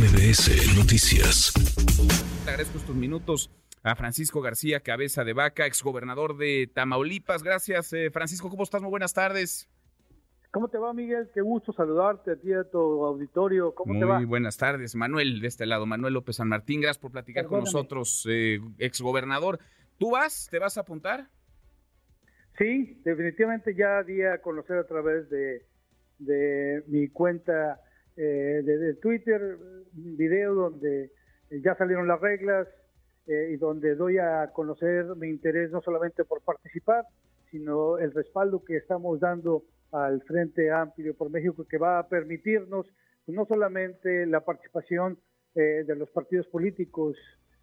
MBS Noticias. Te agradezco estos minutos a Francisco García Cabeza de Vaca, exgobernador de Tamaulipas. Gracias, eh, Francisco. ¿Cómo estás? Muy buenas tardes. ¿Cómo te va, Miguel? Qué gusto saludarte a ti, a tu auditorio. ¿Cómo Muy te va? buenas tardes. Manuel, de este lado, Manuel López San Martín. Gracias por platicar con nosotros, eh, exgobernador. ¿Tú vas? ¿Te vas a apuntar? Sí, definitivamente ya di a conocer a través de, de mi cuenta eh, de, de Twitter video donde ya salieron las reglas eh, y donde doy a conocer mi interés no solamente por participar, sino el respaldo que estamos dando al Frente Amplio por México que va a permitirnos no solamente la participación eh, de los partidos políticos,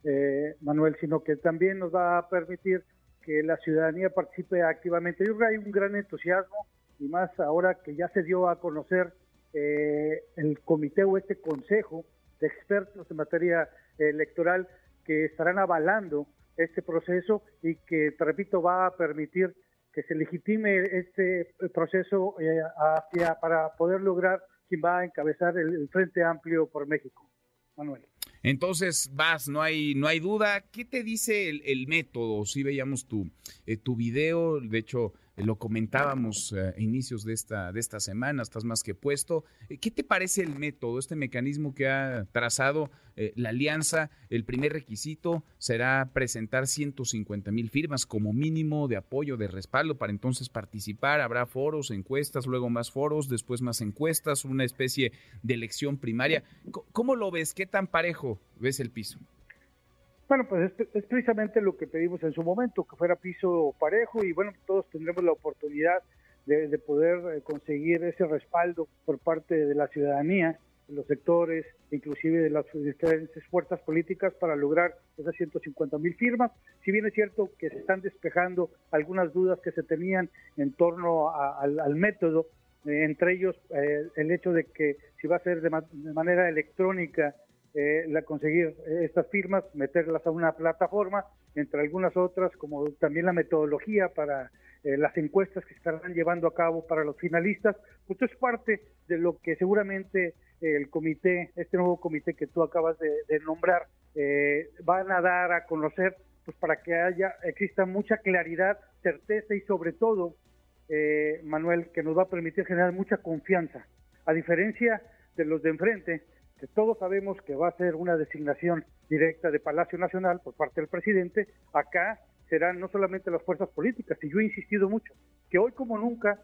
eh, Manuel, sino que también nos va a permitir que la ciudadanía participe activamente. Yo creo que hay un gran entusiasmo y más ahora que ya se dio a conocer eh, el comité o este consejo de expertos en materia electoral que estarán avalando este proceso y que, te repito, va a permitir que se legitime este proceso eh, hacia, para poder lograr quien va a encabezar el, el Frente Amplio por México. Manuel. Entonces vas, no hay, no hay duda. ¿Qué te dice el, el método? Sí veíamos tu, eh, tu video, de hecho lo comentábamos eh, a inicios de esta, de esta semana, estás más que puesto. Eh, ¿Qué te parece el método, este mecanismo que ha trazado eh, la alianza? El primer requisito será presentar 150 mil firmas como mínimo de apoyo, de respaldo para entonces participar. Habrá foros, encuestas, luego más foros, después más encuestas, una especie de elección primaria. ¿Cómo lo ves? ¿Qué tan parejo ves el piso? Bueno, pues es, es precisamente lo que pedimos en su momento, que fuera piso parejo y bueno, todos tendremos la oportunidad de, de poder eh, conseguir ese respaldo por parte de la ciudadanía, de los sectores, inclusive de las diferentes fuerzas políticas para lograr esas 150 mil firmas. Si bien es cierto que se están despejando algunas dudas que se tenían en torno al método, eh, entre ellos eh, el hecho de que si va a ser de, ma- de manera electrónica eh, la conseguir estas firmas, meterlas a una plataforma, entre algunas otras, como también la metodología para eh, las encuestas que estarán llevando a cabo para los finalistas, pues esto es parte de lo que seguramente eh, el comité, este nuevo comité que tú acabas de, nombrar, eh, van a dar a conocer, pues para que haya, exista mucha claridad, certeza y sobre todo, Manuel, que nos va a permitir generar mucha confianza, a diferencia de los de enfrente, que todos sabemos que va a ser una designación directa de Palacio Nacional por parte del presidente, acá serán no solamente las fuerzas políticas, y yo he insistido mucho, que hoy como nunca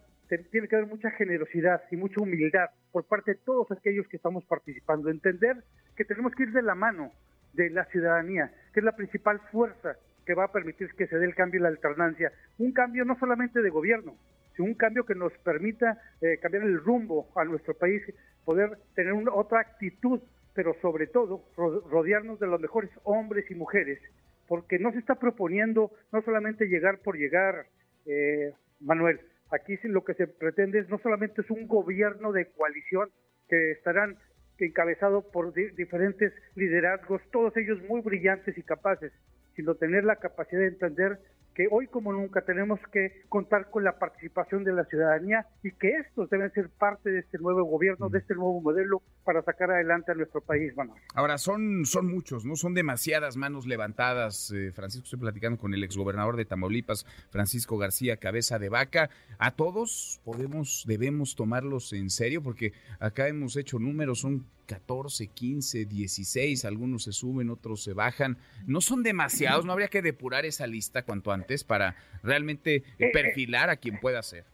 tiene que haber mucha generosidad y mucha humildad por parte de todos aquellos que estamos participando, entender que tenemos que ir de la mano de la ciudadanía, que es la principal fuerza que va a permitir que se dé el cambio y la alternancia, un cambio no solamente de gobierno, sino un cambio que nos permita eh, cambiar el rumbo a nuestro país, poder tener otra actitud, pero sobre todo ro- rodearnos de los mejores hombres y mujeres, porque no se está proponiendo no solamente llegar por llegar, eh, Manuel, aquí lo que se pretende es no solamente es un gobierno de coalición que estarán encabezado por di- diferentes liderazgos, todos ellos muy brillantes y capaces, sino tener la capacidad de entender que hoy como nunca tenemos que contar con la participación de la ciudadanía y que estos deben ser parte de este nuevo gobierno, de este nuevo modelo para sacar adelante a nuestro país, Manuel. Ahora, son, son muchos, ¿no? Son demasiadas manos levantadas. Eh, Francisco, estoy platicando con el exgobernador de Tamaulipas, Francisco García Cabeza de Vaca. A todos podemos, debemos tomarlos en serio, porque acá hemos hecho números, son 14, 15, 16, algunos se suben, otros se bajan. No son demasiados, no habría que depurar esa lista cuanto antes para realmente eh, Eh, eh. perfilar a quien pueda ser.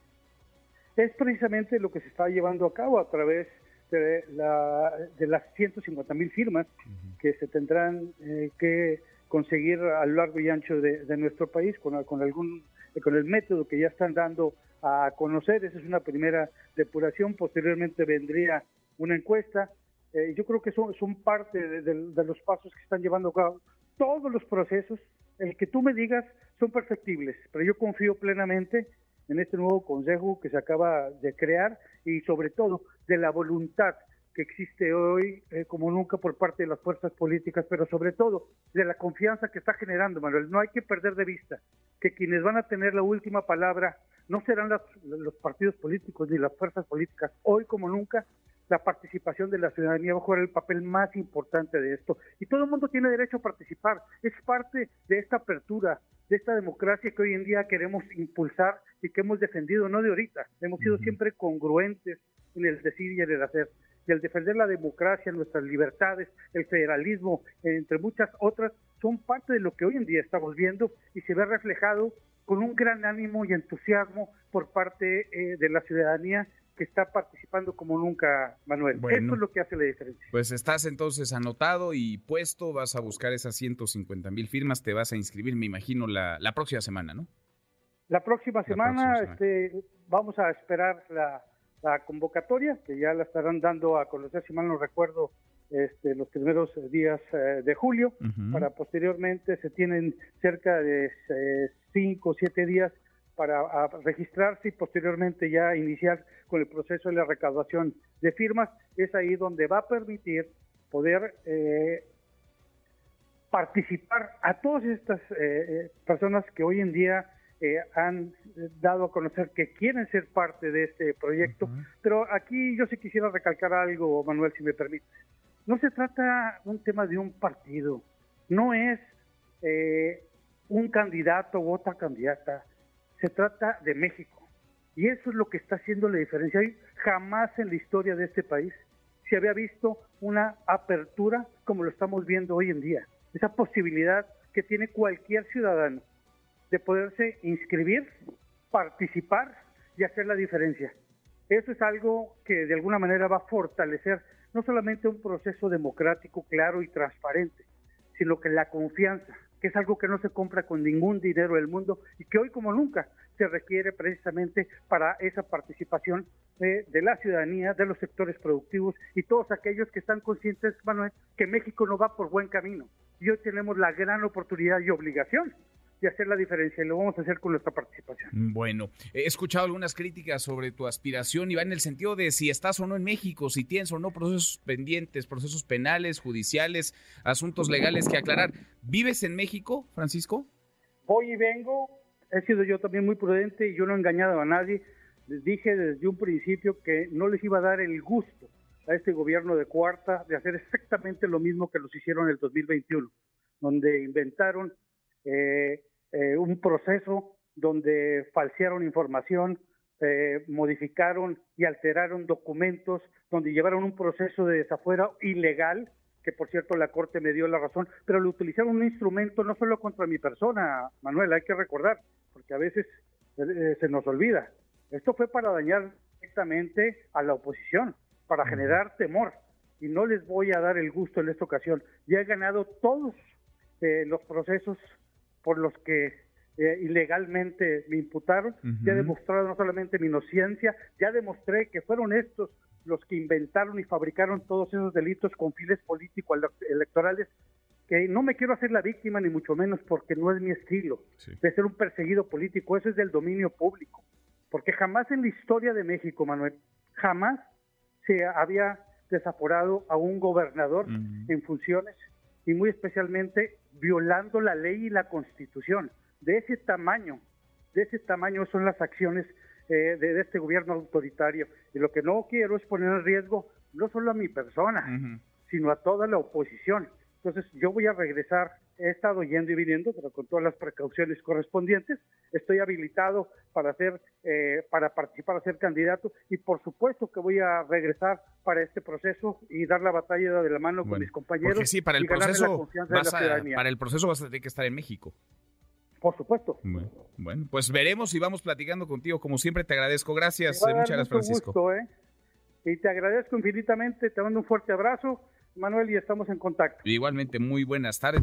es precisamente lo que se está llevando a cabo a través de, la, de las 150 mil firmas que se tendrán eh, que conseguir a lo largo y ancho de, de nuestro país con, con algún con el método que ya están dando a conocer. Esa es una primera depuración. Posteriormente vendría una encuesta. Eh, yo creo que son, son parte de, de- de los pasos que están llevando a cabo. Todos los procesos, el que tú me digas, son perfectibles, pero yo confío plenamente en este nuevo consejo que se acaba de crear y sobre todo de la voluntad que existe hoy eh, como nunca por parte de las fuerzas políticas, pero sobre todo de la confianza que está generando, Manuel. No hay que perder de vista que quienes van a tener la última palabra no serán las- los partidos políticos ni las fuerzas políticas. Hoy como nunca la participación de la ciudadanía va a jugar el papel más importante de esto. Y todo el mundo tiene derecho a participar. Es parte de esta apertura, de esta democracia que hoy en día queremos impulsar y que hemos defendido, no de ahorita. Hemos sido siempre congruentes en el decir y en el hacer. Y el defender la democracia, nuestras libertades, el federalismo, entre muchas otras, son parte de lo que hoy en día estamos viendo y se ve reflejado con un gran ánimo y entusiasmo por parte eh, de la ciudadanía que está participando como nunca, Manuel. Eso es lo que hace la diferencia. Pues estás entonces anotado y puesto, vas a buscar esas 150 mil firmas, te vas a inscribir, me imagino, la, la próxima semana, ¿no? La próxima semana, Este, vamos a esperar la, convocatoria, que ya la estarán dando a conocer, si mal no recuerdo, este, los primeros días eh, de julio, para posteriormente se tienen cerca de eh, cinco o siete días para registrarse y posteriormente ya iniciar con el proceso de la recaudación de firmas. Es ahí donde va a permitir poder eh, participar a todas estas eh, eh, personas que hoy en día han dado a conocer que quieren ser parte de este proyecto. Pero aquí yo sí quisiera recalcar algo, Manuel, si me permite. No se trata un tema de un partido, no es un candidato u otra candidata se trata de México. Y eso es lo que está haciendo la diferencia. Jamás en la historia de este país se había visto una apertura como lo estamos viendo hoy en día. Esa posibilidad que tiene cualquier ciudadano de poderse inscribir, participar y hacer la diferencia. Eso es algo que de alguna manera va a fortalecer no solamente un proceso democrático claro y transparente, sino que la confianza, que es algo que no se compra con ningún dinero del mundo y que hoy como nunca se requiere precisamente para esa participación de, la ciudadanía, de los sectores productivos y todos aquellos que están conscientes, Manuel, que México no va por buen camino. Y hoy tenemos la gran oportunidad y obligación y hacer la diferencia y lo vamos a hacer con nuestra participación. Bueno, he escuchado algunas críticas sobre tu aspiración y va en el sentido de si estás o no en México, si tienes o no procesos pendientes, procesos penales, judiciales, asuntos legales que aclarar. ¿Vives en México, Francisco? Voy y vengo, he sido yo también muy prudente y yo no he engañado a nadie. Les dije desde un principio que no les iba a dar el gusto a este gobierno de cuarta de hacer exactamente lo mismo que los hicieron en el 2021, donde inventaron eh, eh, un proceso donde falsearon información, eh, modificaron y alteraron documentos, donde llevaron un proceso de desafuera ilegal, que por cierto la Corte me dio la razón, pero lo utilizaron un instrumento no solo contra mi persona, Manuel, hay que recordar, porque a veces eh, se nos olvida. Esto fue para dañar directamente a la oposición, para generar temor, y no les voy a dar el gusto en esta ocasión. Ya he ganado todos los procesos por los que eh, ilegalmente me imputaron. Ya he demostrado no solamente mi inocencia, ya demostré que fueron estos los que inventaron y fabricaron todos esos delitos con fines políticos electorales que no me quiero hacer la víctima ni mucho menos porque no es mi estilo de ser un perseguido político, eso es del dominio público, porque jamás en la historia de México, Manuel, jamás se había desaforado a un gobernador en funciones y muy especialmente violando la ley y la constitución. De ese tamaño, de ese tamaño son las acciones eh, de, este gobierno autoritario. Y lo que no quiero es poner en riesgo no solo a mi persona, sino a toda la oposición. Entonces yo voy a regresar, he estado yendo y viniendo, pero con todas las precauciones correspondientes. Estoy habilitado para hacer, eh, para participar, a ser candidato y por supuesto que voy a regresar para este proceso y dar la batalla de la mano con mis compañeros. Porque sí, para el proceso vas a, para el proceso vas a tener que estar en México. Por supuesto. Bueno, pues veremos y vamos platicando contigo. Como siempre, te agradezco. Gracias. Muchas gracias, Francisco. ¿eh? Y te agradezco infinitamente. Te mando un fuerte abrazo Manuel, y estamos en contacto. Igualmente, muy buenas tardes.